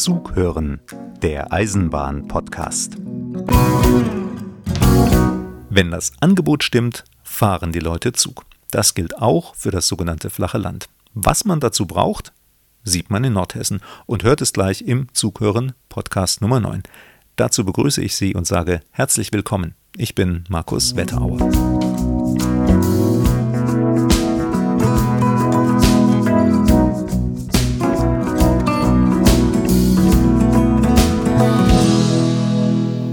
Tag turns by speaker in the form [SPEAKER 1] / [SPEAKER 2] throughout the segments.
[SPEAKER 1] Zug hören, der Eisenbahn-Podcast. Wenn das Angebot stimmt, fahren die Leute Zug. Das gilt auch für das sogenannte flache Land. Was man dazu braucht, sieht man in Nordhessen und hört es gleich im Zughören Podcast Nummer 9. Dazu begrüße ich Sie und sage herzlich willkommen. Ich bin Markus Wetterauer.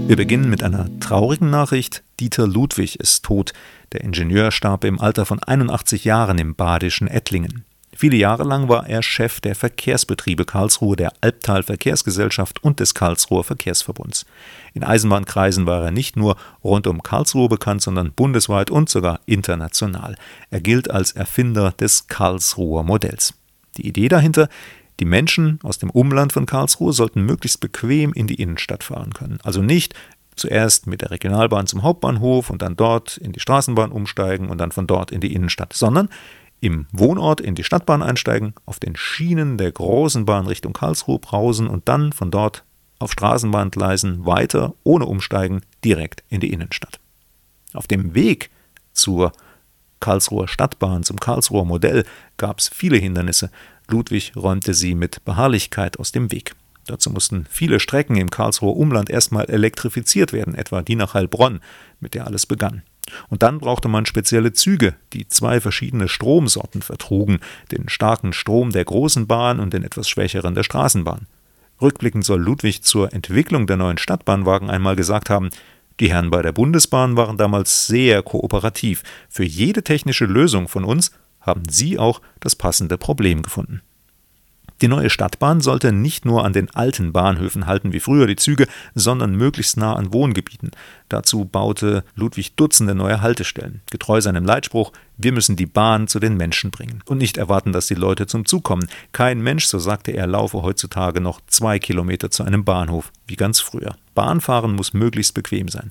[SPEAKER 1] Wir beginnen mit einer traurigen Nachricht. Dieter Ludwig ist tot. Der Ingenieur starb im Alter von 81 Jahren im badischen Ettlingen. Viele Jahre lang war er Chef der Verkehrsbetriebe Karlsruhe, der Albtal Verkehrsgesellschaft und des Karlsruher Verkehrsverbunds. In Eisenbahnkreisen war er nicht nur rund um Karlsruhe bekannt, sondern bundesweit und sogar international. Er gilt als Erfinder des Karlsruher Modells. Die Idee dahinter, die Menschen aus dem Umland von Karlsruhe sollten möglichst bequem in die Innenstadt fahren können. Also nicht zuerst mit der Regionalbahn zum Hauptbahnhof und dann dort in die Straßenbahn umsteigen und dann von dort in die Innenstadt, sondern im Wohnort in die Stadtbahn einsteigen, auf den Schienen der großen Bahn Richtung Karlsruhe brausen und dann von dort auf Straßenbahngleisen weiter, ohne Umsteigen, direkt in die Innenstadt. Auf dem Weg zur Karlsruher Stadtbahn, zum Karlsruher Modell, gab es viele Hindernisse, Ludwig räumte sie mit Beharrlichkeit aus dem Weg. Dazu mussten viele Strecken im Karlsruher Umland erstmal elektrifiziert werden, etwa die nach Heilbronn, mit der alles begann. Und dann brauchte man spezielle Züge, die zwei verschiedene Stromsorten vertrugen, den starken Strom der großen Bahn und den etwas schwächeren der Straßenbahn. Rückblickend soll Ludwig zur Entwicklung der neuen Stadtbahnwagen einmal gesagt haben, die Herren bei der Bundesbahn waren damals sehr kooperativ. Für jede technische Lösung von uns haben sie auch das passende Problem gefunden. Die neue Stadtbahn sollte nicht nur an den alten Bahnhöfen halten wie früher die Züge, sondern möglichst nah an Wohngebieten. Dazu baute Ludwig Dutzende neue Haltestellen, getreu seinem Leitspruch Wir müssen die Bahn zu den Menschen bringen und nicht erwarten, dass die Leute zum Zug kommen. Kein Mensch, so sagte er, laufe heutzutage noch zwei Kilometer zu einem Bahnhof, wie ganz früher. Bahnfahren muss möglichst bequem sein.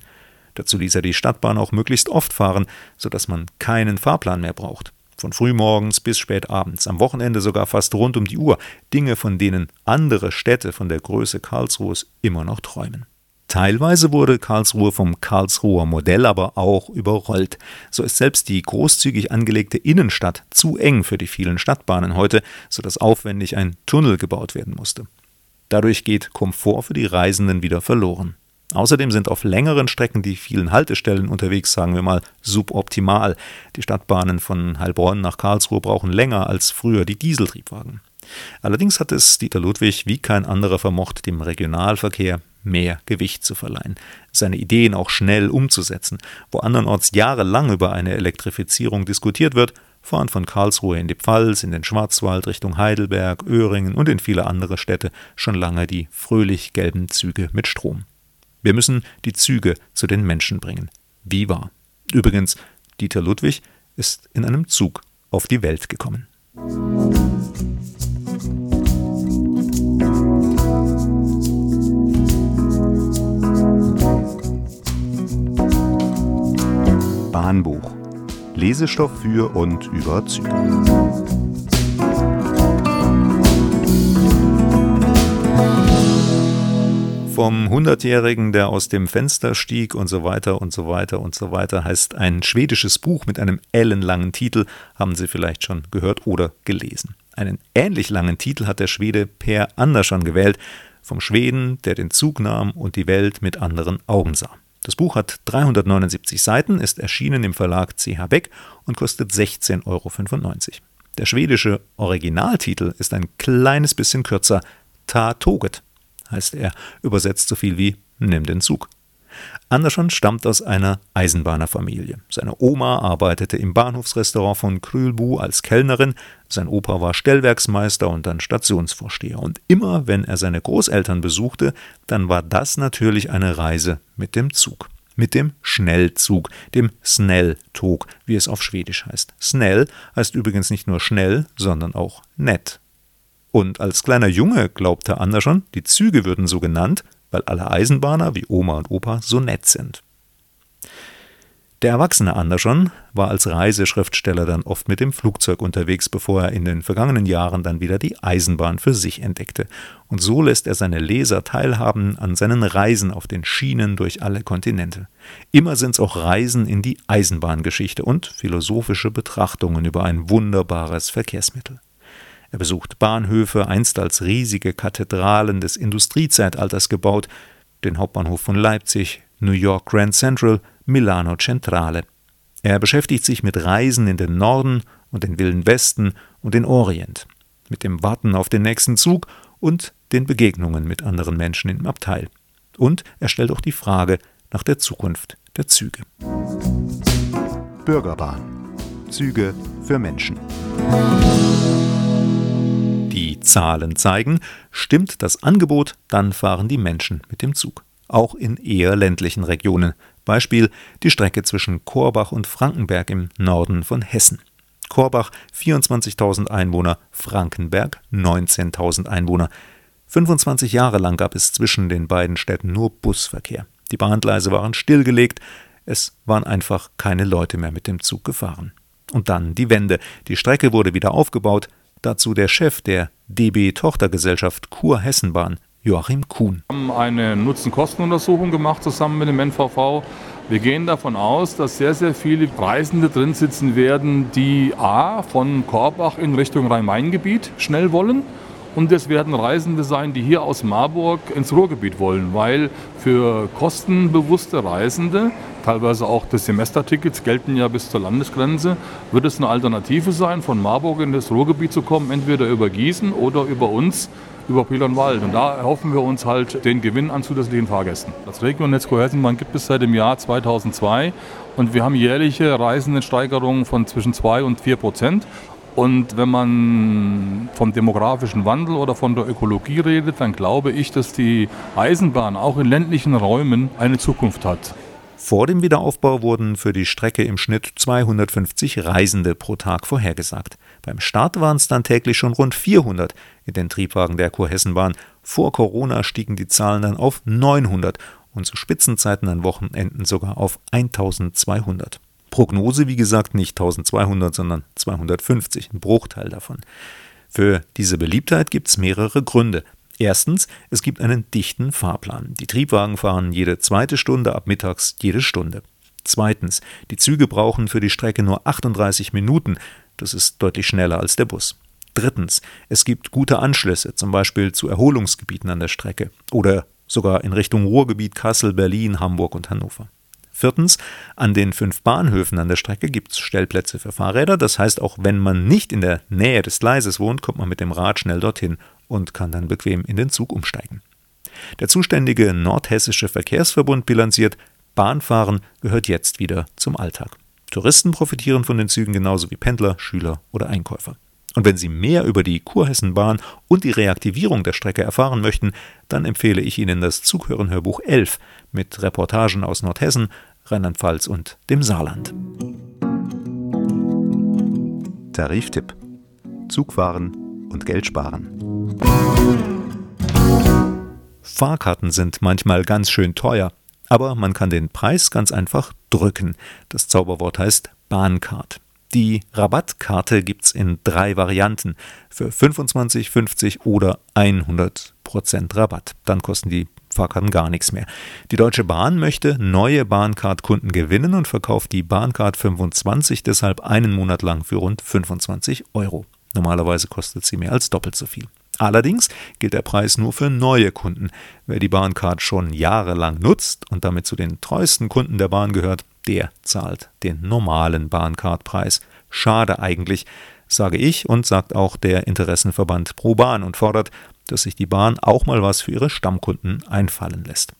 [SPEAKER 1] Dazu ließ er die Stadtbahn auch möglichst oft fahren, sodass man keinen Fahrplan mehr braucht. Von frühmorgens bis spät abends, am Wochenende sogar fast rund um die Uhr. Dinge, von denen andere Städte von der Größe Karlsruhes immer noch träumen. Teilweise wurde Karlsruhe vom Karlsruher Modell aber auch überrollt. So ist selbst die großzügig angelegte Innenstadt zu eng für die vielen Stadtbahnen heute, sodass aufwendig ein Tunnel gebaut werden musste. Dadurch geht Komfort für die Reisenden wieder verloren. Außerdem sind auf längeren Strecken die vielen Haltestellen unterwegs, sagen wir mal, suboptimal. Die Stadtbahnen von Heilbronn nach Karlsruhe brauchen länger als früher die Dieseltriebwagen. Allerdings hat es Dieter Ludwig wie kein anderer vermocht, dem Regionalverkehr mehr Gewicht zu verleihen, seine Ideen auch schnell umzusetzen. Wo andernorts jahrelang über eine Elektrifizierung diskutiert wird, fahren von Karlsruhe in die Pfalz, in den Schwarzwald, Richtung Heidelberg, Öhringen und in viele andere Städte schon lange die fröhlich gelben Züge mit Strom. Wir müssen die Züge zu den Menschen bringen. Wie wahr. Übrigens, Dieter Ludwig ist in einem Zug auf die Welt gekommen. Bahnbuch. Lesestoff für und über Züge. Vom Hundertjährigen, der aus dem Fenster stieg und so weiter und so weiter und so weiter, heißt ein schwedisches Buch mit einem ellenlangen Titel, haben Sie vielleicht schon gehört oder gelesen. Einen ähnlich langen Titel hat der Schwede Per Andersson gewählt, vom Schweden, der den Zug nahm und die Welt mit anderen Augen sah. Das Buch hat 379 Seiten, ist erschienen im Verlag CH Beck und kostet 16,95 Euro. Der schwedische Originaltitel ist ein kleines bisschen kürzer, Ta Toget heißt er, übersetzt so viel wie Nimm den Zug. Andersson stammt aus einer Eisenbahnerfamilie. Seine Oma arbeitete im Bahnhofsrestaurant von Krülbu als Kellnerin, sein Opa war Stellwerksmeister und dann Stationsvorsteher. Und immer wenn er seine Großeltern besuchte, dann war das natürlich eine Reise mit dem Zug. Mit dem Schnellzug, dem Snelltog, wie es auf Schwedisch heißt. Snell heißt übrigens nicht nur schnell, sondern auch nett. Und als kleiner Junge glaubte schon, die Züge würden so genannt, weil alle Eisenbahner wie Oma und Opa so nett sind. Der erwachsene Anderson war als Reiseschriftsteller dann oft mit dem Flugzeug unterwegs, bevor er in den vergangenen Jahren dann wieder die Eisenbahn für sich entdeckte. Und so lässt er seine Leser teilhaben an seinen Reisen auf den Schienen durch alle Kontinente. Immer sind es auch Reisen in die Eisenbahngeschichte und philosophische Betrachtungen über ein wunderbares Verkehrsmittel. Er besucht Bahnhöfe, einst als riesige Kathedralen des Industriezeitalters gebaut, den Hauptbahnhof von Leipzig, New York Grand Central, Milano Centrale. Er beschäftigt sich mit Reisen in den Norden und den Wilden Westen und den Orient, mit dem Warten auf den nächsten Zug und den Begegnungen mit anderen Menschen im Abteil. Und er stellt auch die Frage nach der Zukunft der Züge.
[SPEAKER 2] Bürgerbahn. Züge für Menschen.
[SPEAKER 1] Zahlen zeigen, stimmt das Angebot, dann fahren die Menschen mit dem Zug. Auch in eher ländlichen Regionen. Beispiel die Strecke zwischen Korbach und Frankenberg im Norden von Hessen. Korbach 24.000 Einwohner, Frankenberg 19.000 Einwohner. 25 Jahre lang gab es zwischen den beiden Städten nur Busverkehr. Die Bahngleise waren stillgelegt, es waren einfach keine Leute mehr mit dem Zug gefahren. Und dann die Wende. Die Strecke wurde wieder aufgebaut, dazu der Chef der DB-Tochtergesellschaft Kur-Hessenbahn, Joachim Kuhn.
[SPEAKER 3] Wir haben eine Nutzen-Kosten-Untersuchung gemacht zusammen mit dem NVV. Wir gehen davon aus, dass sehr, sehr viele Reisende drin sitzen werden, die A von Korbach in Richtung Rhein-Main-Gebiet schnell wollen. Und es werden Reisende sein, die hier aus Marburg ins Ruhrgebiet wollen, weil für kostenbewusste Reisende, teilweise auch des Semestertickets gelten ja bis zur Landesgrenze, wird es eine Alternative sein, von Marburg in das Ruhrgebiet zu kommen, entweder über Gießen oder über uns über Wald. Und da erhoffen wir uns halt den Gewinn an zusätzlichen Fahrgästen. Das Regionetz Kohessenbahn gibt es seit dem Jahr 2002 und wir haben jährliche Reisendensteigerungen von zwischen 2 und 4 Prozent. Und wenn man vom demografischen Wandel oder von der Ökologie redet, dann glaube ich, dass die Eisenbahn auch in ländlichen Räumen eine Zukunft hat.
[SPEAKER 1] Vor dem Wiederaufbau wurden für die Strecke im Schnitt 250 Reisende pro Tag vorhergesagt. Beim Start waren es dann täglich schon rund 400 in den Triebwagen der Kurhessenbahn. Vor Corona stiegen die Zahlen dann auf 900 und zu Spitzenzeiten an Wochenenden sogar auf 1200. Prognose, wie gesagt, nicht 1200, sondern 250, ein Bruchteil davon. Für diese Beliebtheit gibt es mehrere Gründe. Erstens, es gibt einen dichten Fahrplan. Die Triebwagen fahren jede zweite Stunde, ab mittags jede Stunde. Zweitens, die Züge brauchen für die Strecke nur 38 Minuten. Das ist deutlich schneller als der Bus. Drittens, es gibt gute Anschlüsse, zum Beispiel zu Erholungsgebieten an der Strecke oder sogar in Richtung Ruhrgebiet Kassel, Berlin, Hamburg und Hannover. Viertens, an den fünf Bahnhöfen an der Strecke gibt es Stellplätze für Fahrräder. Das heißt, auch wenn man nicht in der Nähe des Gleises wohnt, kommt man mit dem Rad schnell dorthin und kann dann bequem in den Zug umsteigen. Der zuständige Nordhessische Verkehrsverbund bilanziert, Bahnfahren gehört jetzt wieder zum Alltag. Touristen profitieren von den Zügen genauso wie Pendler, Schüler oder Einkäufer. Und wenn Sie mehr über die Kurhessenbahn und die Reaktivierung der Strecke erfahren möchten, dann empfehle ich Ihnen das Zughören-Hörbuch 11 mit Reportagen aus Nordhessen, Rheinland-Pfalz und dem Saarland.
[SPEAKER 2] Tariftipp: Zugfahren und Geld sparen.
[SPEAKER 1] Fahrkarten sind manchmal ganz schön teuer, aber man kann den Preis ganz einfach drücken. Das Zauberwort heißt Bahncard. Die Rabattkarte gibt's in drei Varianten für 25, 50 oder 100 Prozent Rabatt. Dann kosten die Fahrkarten gar nichts mehr. Die Deutsche Bahn möchte neue Bahncard-Kunden gewinnen und verkauft die Bahncard 25 deshalb einen Monat lang für rund 25 Euro. Normalerweise kostet sie mehr als doppelt so viel. Allerdings gilt der Preis nur für neue Kunden. Wer die Bahncard schon jahrelang nutzt und damit zu den treuesten Kunden der Bahn gehört, der zahlt den normalen Bahncard-Preis. Schade eigentlich, sage ich und sagt auch der Interessenverband Pro Bahn und fordert, dass sich die Bahn auch mal was für ihre Stammkunden einfallen lässt.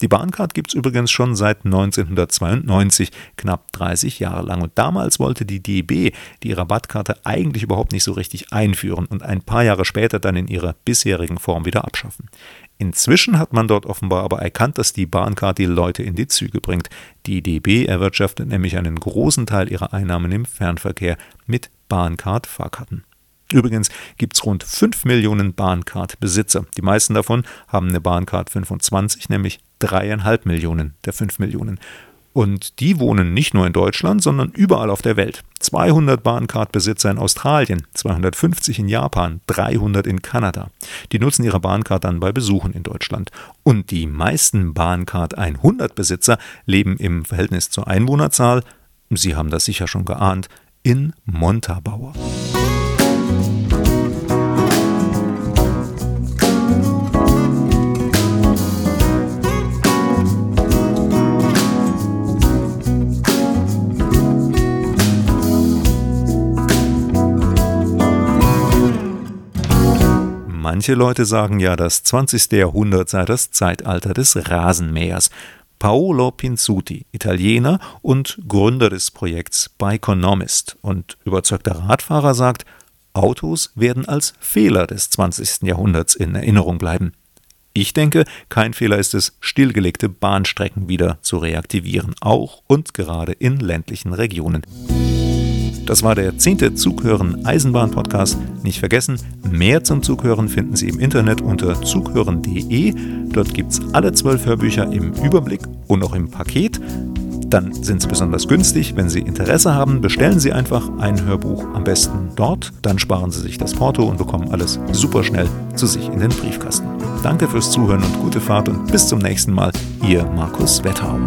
[SPEAKER 1] Die Bahncard gibt es übrigens schon seit 1992, knapp 30 Jahre lang. Und damals wollte die DB die Rabattkarte eigentlich überhaupt nicht so richtig einführen und ein paar Jahre später dann in ihrer bisherigen Form wieder abschaffen. Inzwischen hat man dort offenbar aber erkannt, dass die Bahncard die Leute in die Züge bringt. Die DB erwirtschaftet nämlich einen großen Teil ihrer Einnahmen im Fernverkehr mit Bahncard-Fahrkarten. Übrigens gibt es rund 5 Millionen Bahncard-Besitzer. Die meisten davon haben eine Bahncard 25, nämlich dreieinhalb Millionen der 5 Millionen. Und die wohnen nicht nur in Deutschland, sondern überall auf der Welt. 200 Bahncard-Besitzer in Australien, 250 in Japan, 300 in Kanada. Die nutzen ihre Bahncard dann bei Besuchen in Deutschland. Und die meisten Bahncard 100-Besitzer leben im Verhältnis zur Einwohnerzahl, Sie haben das sicher schon geahnt, in Montabaur. Manche Leute sagen ja, das 20. Jahrhundert sei das Zeitalter des Rasenmähers. Paolo Pinzuti, Italiener und Gründer des Projekts Bikeonomist und überzeugter Radfahrer, sagt, Autos werden als Fehler des 20. Jahrhunderts in Erinnerung bleiben. Ich denke, kein Fehler ist es, stillgelegte Bahnstrecken wieder zu reaktivieren, auch und gerade in ländlichen Regionen. Das war der zehnte Zughören Eisenbahn Podcast. Nicht vergessen, mehr zum Zughören finden Sie im Internet unter zughören.de. Dort gibt es alle zwölf Hörbücher im Überblick und auch im Paket. Dann sind sie besonders günstig. Wenn Sie Interesse haben, bestellen Sie einfach ein Hörbuch am besten dort. Dann sparen Sie sich das Porto und bekommen alles super schnell zu sich in den Briefkasten. Danke fürs Zuhören und gute Fahrt und bis zum nächsten Mal. Ihr Markus Wetthau.